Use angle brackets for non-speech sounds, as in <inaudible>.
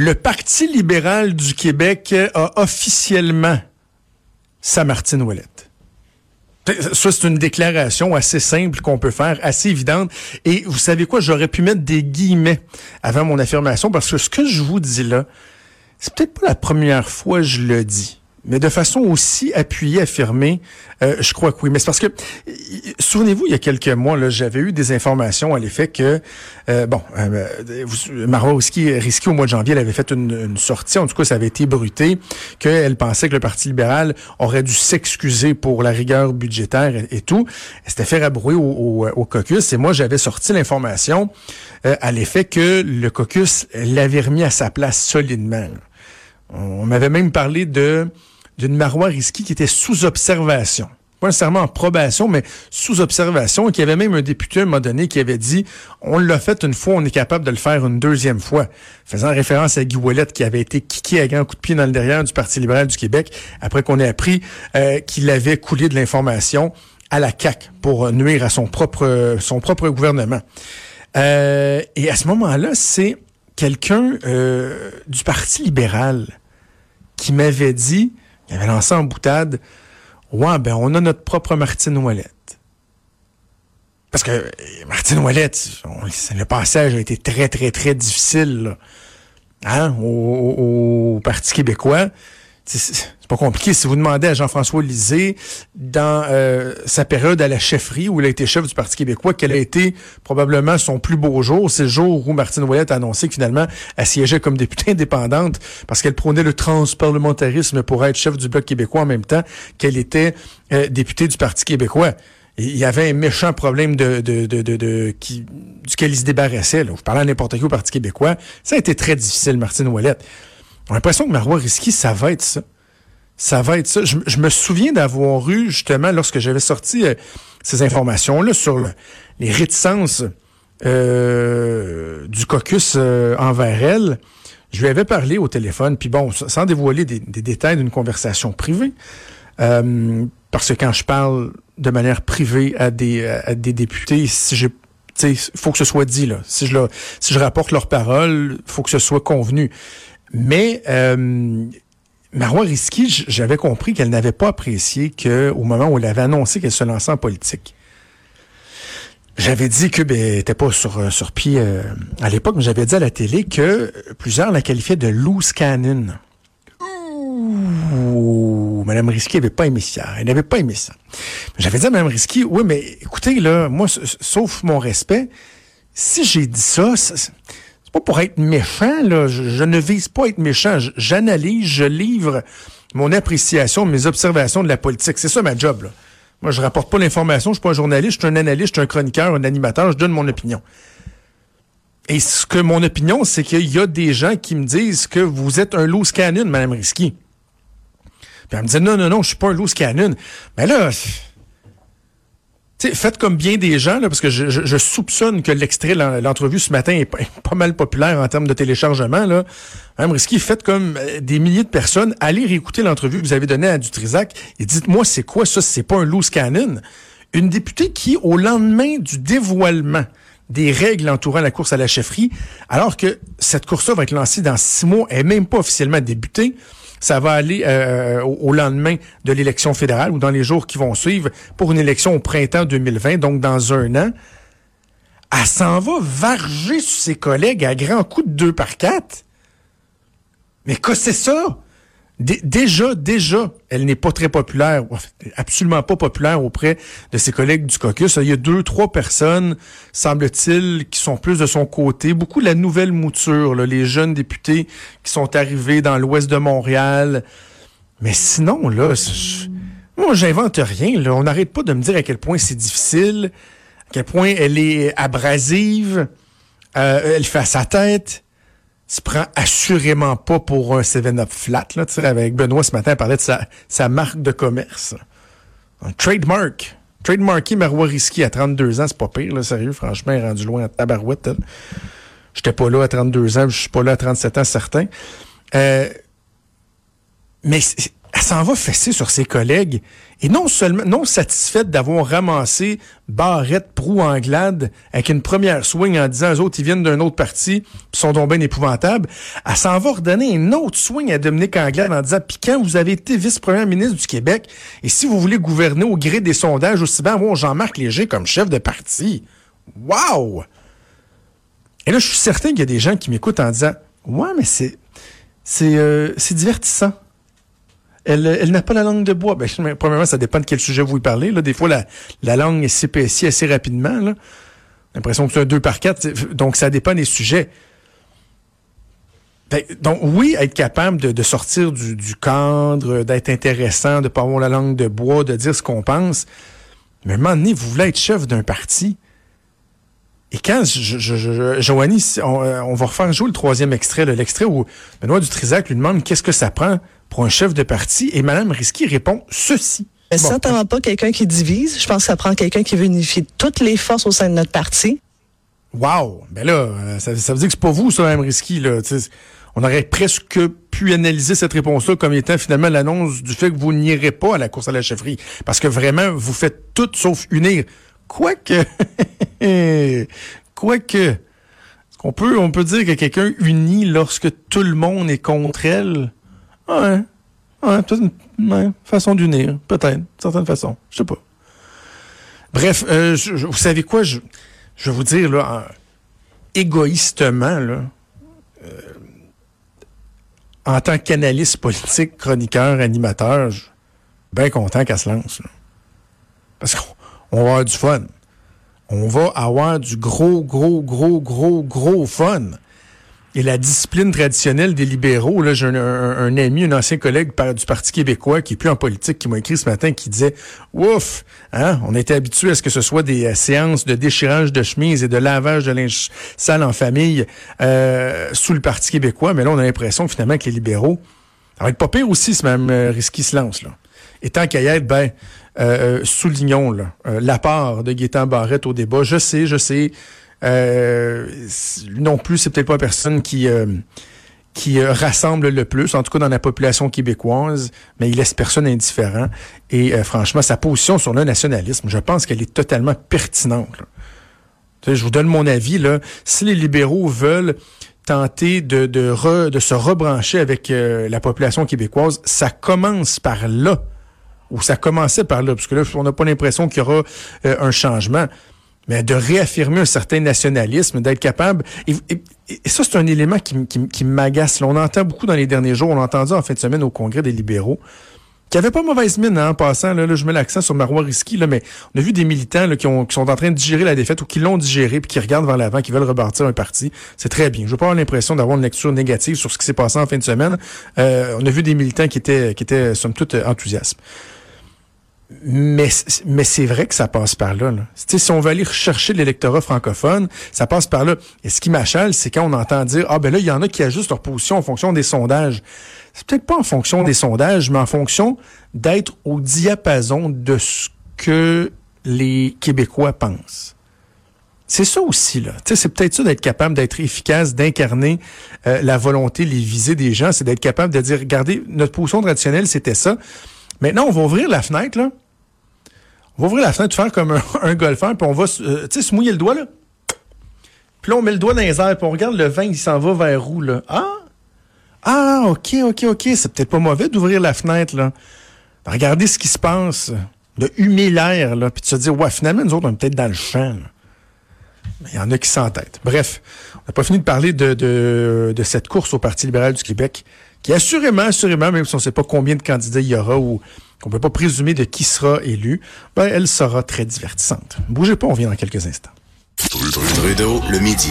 Le Parti libéral du Québec a officiellement sa Martine Ouellette. Ça, c'est une déclaration assez simple qu'on peut faire, assez évidente. Et vous savez quoi, j'aurais pu mettre des guillemets avant mon affirmation parce que ce que je vous dis là, c'est peut-être pas la première fois que je le dis mais de façon aussi appuyée, affirmée, euh, je crois que oui. Mais c'est parce que, souvenez-vous, il y a quelques mois, j'avais eu des informations à l'effet que, euh, bon, euh, Marois Risky, au mois de janvier, elle avait fait une, sortie, en tout cas, ça avait été bruté, qu'elle pensait que le Parti libéral aurait dû s'excuser pour la rigueur budgétaire et, tout. Elle s'était fait rabrouer au, au, caucus, et moi, j'avais sorti l'information euh, à l'effet que le caucus l'avait remis à sa place solidement. On m'avait même parlé de d'une Marois Risky qui était sous observation. Pas nécessairement en probation, mais sous observation, et avait même un député à un moment donné qui avait dit on l'a fait une fois, on est capable de le faire une deuxième fois, faisant référence à Guy Ouellet qui avait été kické à grand coup de pied dans le derrière du Parti libéral du Québec, après qu'on ait appris euh, qu'il avait coulé de l'information à la CAC pour nuire à son propre son propre gouvernement. Euh, et à ce moment-là, c'est quelqu'un euh, du Parti libéral qui m'avait dit il avait lancé en boutade. Ouais, ben on a notre propre Martine Ouellette. Parce que euh, Martine Ouellette, le passage a été très, très, très difficile hein, au, Parti québécois pas compliqué. Si vous demandez à Jean-François Lisée, dans euh, sa période à la chefferie, où il a été chef du Parti québécois, quel a été probablement son plus beau jour, c'est le jour où Martine Ouellette a annoncé que finalement, elle siégeait comme députée indépendante parce qu'elle prônait le transparlementarisme pour être chef du Bloc québécois en même temps qu'elle était euh, députée du Parti québécois. il y avait un méchant problème de, de, de, de, qui, duquel il se débarrassait. Là. Vous parlez à n'importe qui au Parti québécois. Ça a été très difficile, Martine Ouellette. On a l'impression que Marois Risky, ça va être ça. Ça va être ça. Je, me souviens d'avoir eu, justement, lorsque j'avais sorti euh, ces informations-là sur les réticences euh, du caucus euh, envers elle, je lui avais parlé au téléphone, puis bon, sans dévoiler des, détails d'une conversation privée, parce que quand je parle de manière privée à des, à des députés, si j'ai il faut que ce soit dit là. Si je, si je rapporte leurs paroles, faut que ce soit convenu. Mais euh, Marois Risky, j'avais compris qu'elle n'avait pas apprécié que au moment où elle avait annoncé qu'elle se lançait en politique. J'avais dit que ben, était pas sur euh, pied euh, à l'époque, mais j'avais dit à la télé que plusieurs la qualifiaient de loose cannon. Ouh, Madame Risky n'avait pas aimé ça. Elle n'avait pas aimé ça. J'avais dit à Madame Risky, oui, mais écoutez, là, moi, sauf mon respect, si j'ai dit ça, ça c'est pas pour être méchant, là. Je, ne vise pas à être méchant. J'analyse, je livre mon appréciation, mes observations de la politique. C'est ça ma job, là. Moi, je rapporte pas l'information, je suis pas un journaliste, je suis un analyste, je suis un chroniqueur, un animateur, je donne mon opinion. Et ce que mon opinion, c'est qu'il y a des gens qui me disent que vous êtes un loose cannon, Mme Risky. Puis elle me dit non, non, non, je suis pas un loose cannon. Mais là, faites comme bien des gens, là, parce que je, soupçonne que l'extrait, l'entrevue ce matin est pas, mal populaire en termes de téléchargement. Là. Même risqué, faites comme euh, des milliers de personnes, allez réécouter l'entrevue que vous avez donnée à Dutrisac et dites-moi c'est quoi ça, c'est pas un loose cannon. Une députée qui, au lendemain du dévoilement des règles entourant la course à la chefferie, alors que cette course-là va être lancée dans six mois, et même pas officiellement débutée, ça va aller euh, au, lendemain de l'élection fédérale ou dans les jours qui vont suivre pour une élection au printemps 2020, donc dans un an. Elle s'en va varger sur ses collègues à grands coups de deux par quatre. Mais que c'est ça? Déjà, déjà, elle n'est pas très populaire, absolument pas populaire auprès de ses collègues du caucus. Il y a deux, trois personnes, semble-t-il, qui sont plus de son côté. Beaucoup de la nouvelle mouture, les jeunes députés qui sont arrivés dans l'ouest de Montréal. Mais sinon, là, moi, j'invente rien. Là. On n'arrête pas de me dire à quel point c'est difficile, à quel point elle est abrasive, euh, elle fait à sa tête. Se prend assurément pas pour un 7-up flat. Là, avec Benoît ce matin, il parlait de sa, marque de commerce. Un trademark. Trademarké Marois Risky à 32 ans, c'est pas pire, là, sérieux, franchement, il est rendu loin à tabarouette. J'étais pas là à 32 ans, je suis pas là à 37 ans, certain. Euh, mais elle s'en va fesser sur ses collègues. Et non seulement, non satisfaite d'avoir ramassé Barrette, Prou, Anglade avec une première swing en disant aux autres, ils viennent d'un autre parti, puis sont donc bien épouvantables. Elle s'en va redonner une autre swing à Dominique Anglade en disant, puis quand vous avez été vice-premier ministre du Québec, et si vous voulez gouverner au gré des sondages, aussi bien avoir Jean-Marc Léger comme chef de parti. Wow! Et là, je suis certain qu'il y a des gens qui m'écoutent en disant, ouais, mais c'est, c'est, euh, c'est divertissant elle, n'a pas la langue de bois. Ben, premièrement, ça dépend de quel sujet vous y parlez. Des fois, la, la langue s'épaissit assez rapidement. J'ai l'impression que c'est un 2 par 4. Donc, ça dépend des sujets. Ben, donc, oui, être capable de, sortir du, cadre, d'être intéressant, de ne pas avoir la langue de bois, de dire ce qu'on pense. Mais à un moment donné, vous voulez être chef d'un parti. Et quand je, je, Joanie, euh, on, va refaire jouer le troisième extrait, l'extrait où Benoît Dutrisac lui demande qu'est-ce que ça prend pour un chef de parti et Mme Risky répond ceci. Mais bon. certainement pas quelqu'un qui divise. Je pense que ça prend quelqu'un qui veut unifier toutes les forces au sein de notre parti. Wow! Ben là, euh, ça, veut dire que c'est pas vous, ça, Mme Risky. Là. on aurait presque pu analyser cette réponse-là comme étant finalement l'annonce du fait que vous n'irez pas à la course à la chefferie. Parce que vraiment, vous faites tout sauf unir. Quoique, <laughs> quoique, on peut, on peut dire que quelqu'un unit lorsque tout le monde est contre elle? Ouais. Ouais, peut-être une façon d'unir. Peut-être, certaine façon. Je sais pas. Bref, euh, vous savez quoi? Je, vais vous dire, là, égoïstement, là, euh, en tant qu'analyste politique, chroniqueur, animateur, je suis bien content qu'elle se lance. Parce qu'on va avoir du fun. On va avoir du gros, gros, gros, gros, gros fun et la discipline traditionnelle des libéraux. Là, j'ai un, ami, un ancien collègue du Parti québécois qui est plus en politique, qui m'a écrit ce matin, qui disait Ouf, hein, on était habitué à ce que ce soit des euh, séances de déchirage de chemise et de lavage de linge sale en famille euh, sous le Parti québécois, mais là, on a l'impression finalement que les libéraux, être pas pire aussi, ce même euh, risque se lance. Là. Et tant qu'à y être, ben, euh, soulignons là, l'apport de Gaétan Barrette au débat. Je sais, je sais, euh, non plus, c'est peut-être pas la personne qui euh, qui euh, rassemble le plus, en tout cas dans la population québécoise, mais il laisse personne indifférent. Et franchement, sa position sur le nationalisme, je pense qu'elle est totalement pertinente. Je vous donne mon avis. Là. Si les libéraux veulent tenter de, de, de se rebrancher avec la population québécoise, ça commence par là, ou ça commençait par là, parce que là, on n'a pas l'impression qu'il y aura un changement mais de réaffirmer un certain nationalisme, d'être capable. Et, ça, c'est un élément qui, qui, m'agace. On entend beaucoup dans les derniers jours, on a entendu en fin de semaine au Congrès des libéraux, qui avait pas mauvaise mine hein, en passant. Là, je mets l'accent sur Marois Risky, là, mais on a vu des militants qui, ont, sont en train de digérer la défaite ou qui l'ont digéré puis qui regardent vers l'avant, qui veulent rebâtir un parti. C'est très bien. Je veux pas avoir l'impression d'avoir une lecture négative sur ce qui s'est passé en fin de semaine. Euh, on a vu des militants qui étaient, qui étaient somme toute, enthousiastes. Mais, mais c'est vrai que ça passe par là. là. Si on veut aller chercher l'électorat francophone, ça passe par là. Et ce qui m'achale, c'est quand on entend dire Ah ben là, il y en a qui ajustent leur position en fonction des sondages. C'est peut-être pas en fonction des sondages, mais en fonction d'être au diapason de ce que les Québécois pensent. C'est ça aussi, là. c'est peut-être ça d'être capable d'être efficace, d'incarner euh, la volonté, les visées des gens, c'est d'être capable de dire, regardez, notre position traditionnelle, c'était ça. Maintenant, on va ouvrir la fenêtre, là. On va ouvrir la fenêtre, faire comme un, <laughs> golfeur, puis on va euh, tu sais, se mouiller le doigt, là. Puis là, on met le doigt dans les airs, puis on regarde le vin, il s'en va vers où, là? Ah! Ah, OK, OK, OK. C'est peut-être pas mauvais d'ouvrir la fenêtre, là. Regardez ce qui se passe, de humer l'air, là, puis de se dire, ouais, finalement, nous autres, on est peut-être dans le champ, il y en a qui s'entêtent. Bref, on n'a pas fini de parler de, de, de cette course au Parti libéral du Québec qui assurément, assurément, même si on ne sait pas combien de candidats il y aura ou qu'on ne peut pas présumer de qui sera élu, ben, elle sera très divertissante. Bougez pas, on vient dans quelques instants. Trudeau, le midi.